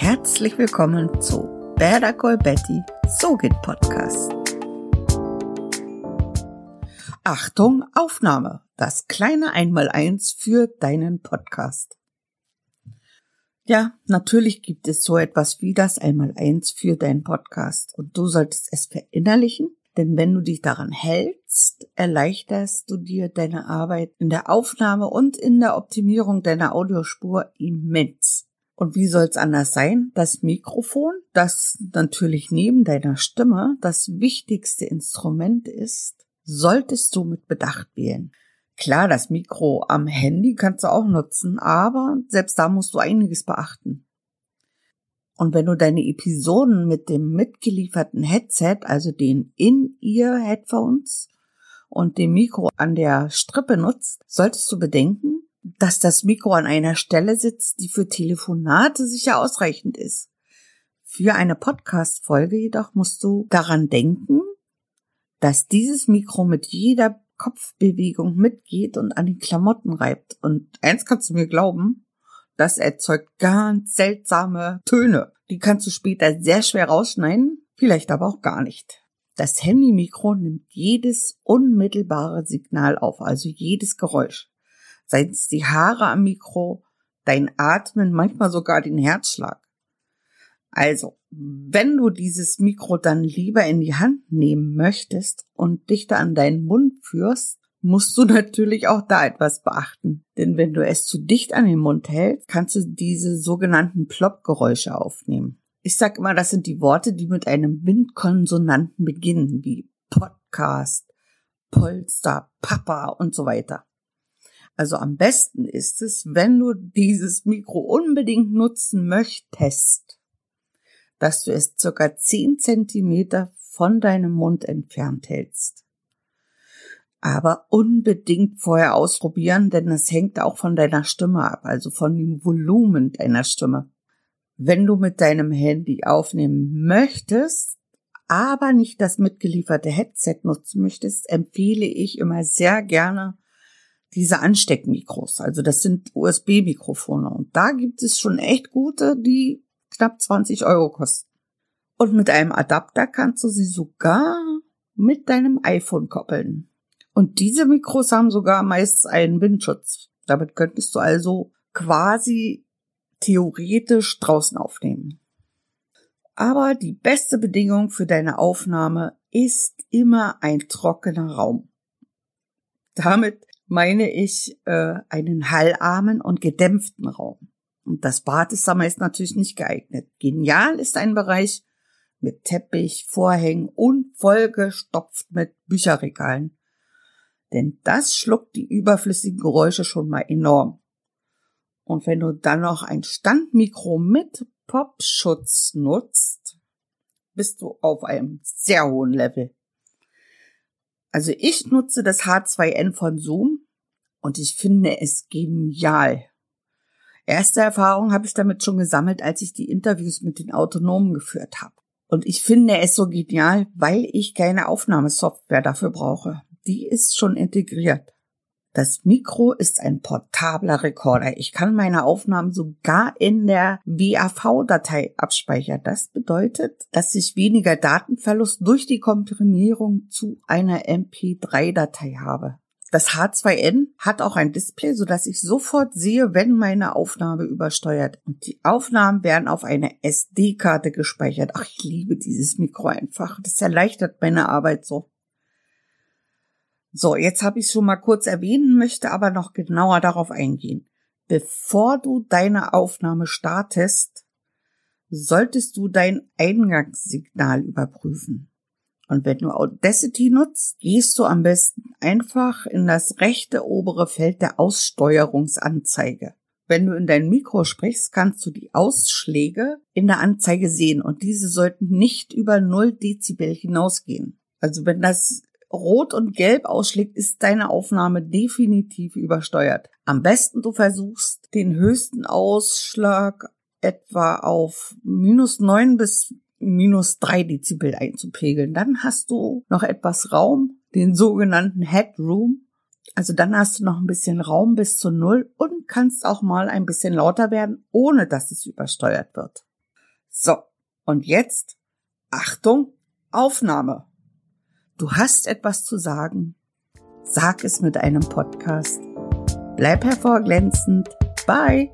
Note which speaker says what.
Speaker 1: Herzlich willkommen zu Call Betty, so geht Podcast. Achtung, Aufnahme. Das kleine Einmaleins für deinen Podcast. Ja, natürlich gibt es so etwas wie das Einmaleins für deinen Podcast und du solltest es verinnerlichen, denn wenn du dich daran hältst, erleichterst du dir deine Arbeit in der Aufnahme und in der Optimierung deiner Audiospur immens. Und wie soll's anders sein? Das Mikrofon, das natürlich neben deiner Stimme das wichtigste Instrument ist, solltest du mit Bedacht wählen. Klar, das Mikro am Handy kannst du auch nutzen, aber selbst da musst du einiges beachten. Und wenn du deine Episoden mit dem mitgelieferten Headset, also den In-Ear-Headphones und dem Mikro an der Strippe nutzt, solltest du bedenken, dass das Mikro an einer Stelle sitzt, die für Telefonate sicher ausreichend ist. Für eine Podcast-Folge jedoch musst du daran denken, dass dieses Mikro mit jeder Kopfbewegung mitgeht und an den Klamotten reibt. Und eins kannst du mir glauben, das erzeugt ganz seltsame Töne. Die kannst du später sehr schwer rausschneiden, vielleicht aber auch gar nicht. Das Handy-Mikro nimmt jedes unmittelbare Signal auf, also jedes Geräusch seien es die Haare am Mikro, dein Atmen, manchmal sogar den Herzschlag. Also, wenn du dieses Mikro dann lieber in die Hand nehmen möchtest und dichter an deinen Mund führst, musst du natürlich auch da etwas beachten. Denn wenn du es zu dicht an den Mund hältst, kannst du diese sogenannten Plopp-Geräusche aufnehmen. Ich sag immer, das sind die Worte, die mit einem Windkonsonanten beginnen, wie Podcast, Polster, Papa und so weiter. Also am besten ist es, wenn du dieses Mikro unbedingt nutzen möchtest, dass du es circa 10 Zentimeter von deinem Mund entfernt hältst. Aber unbedingt vorher ausprobieren, denn es hängt auch von deiner Stimme ab, also von dem Volumen deiner Stimme. Wenn du mit deinem Handy aufnehmen möchtest, aber nicht das mitgelieferte Headset nutzen möchtest, empfehle ich immer sehr gerne diese Ansteckmikros. Also das sind USB-Mikrofone. Und da gibt es schon echt gute, die knapp 20 Euro kosten. Und mit einem Adapter kannst du sie sogar mit deinem iPhone koppeln. Und diese Mikros haben sogar meist einen Windschutz. Damit könntest du also quasi theoretisch draußen aufnehmen. Aber die beste Bedingung für deine Aufnahme ist immer ein trockener Raum. Damit meine ich äh, einen hallarmen und gedämpften Raum. Und das Badezimmer ist natürlich nicht geeignet. Genial ist ein Bereich mit Teppich, Vorhängen und vollgestopft mit Bücherregalen. Denn das schluckt die überflüssigen Geräusche schon mal enorm. Und wenn du dann noch ein Standmikro mit Popschutz nutzt, bist du auf einem sehr hohen Level. Also ich nutze das H2N von Zoom und ich finde es genial. Erste Erfahrung habe ich damit schon gesammelt, als ich die Interviews mit den Autonomen geführt habe. Und ich finde es so genial, weil ich keine Aufnahmesoftware dafür brauche. Die ist schon integriert. Das Mikro ist ein portabler Rekorder. Ich kann meine Aufnahmen sogar in der WAV-Datei abspeichern. Das bedeutet, dass ich weniger Datenverlust durch die Komprimierung zu einer MP3-Datei habe. Das H2N hat auch ein Display, so dass ich sofort sehe, wenn meine Aufnahme übersteuert. Und die Aufnahmen werden auf eine SD-Karte gespeichert. Ach, ich liebe dieses Mikro einfach. Das erleichtert meine Arbeit so. So, jetzt habe ich schon mal kurz erwähnen, möchte aber noch genauer darauf eingehen. Bevor du deine Aufnahme startest, solltest du dein Eingangssignal überprüfen. Und wenn du Audacity nutzt, gehst du am besten einfach in das rechte obere Feld der Aussteuerungsanzeige. Wenn du in dein Mikro sprichst, kannst du die Ausschläge in der Anzeige sehen und diese sollten nicht über 0 Dezibel hinausgehen. Also wenn das rot und gelb ausschlägt, ist deine Aufnahme definitiv übersteuert. Am besten du versuchst den höchsten Ausschlag etwa auf minus neun bis minus drei Dezibel einzupegeln. Dann hast du noch etwas Raum, den sogenannten Headroom. Also dann hast du noch ein bisschen Raum bis zu null und kannst auch mal ein bisschen lauter werden, ohne dass es übersteuert wird. So, und jetzt Achtung, Aufnahme. Du hast etwas zu sagen. Sag es mit einem Podcast. Bleib hervorglänzend. Bye.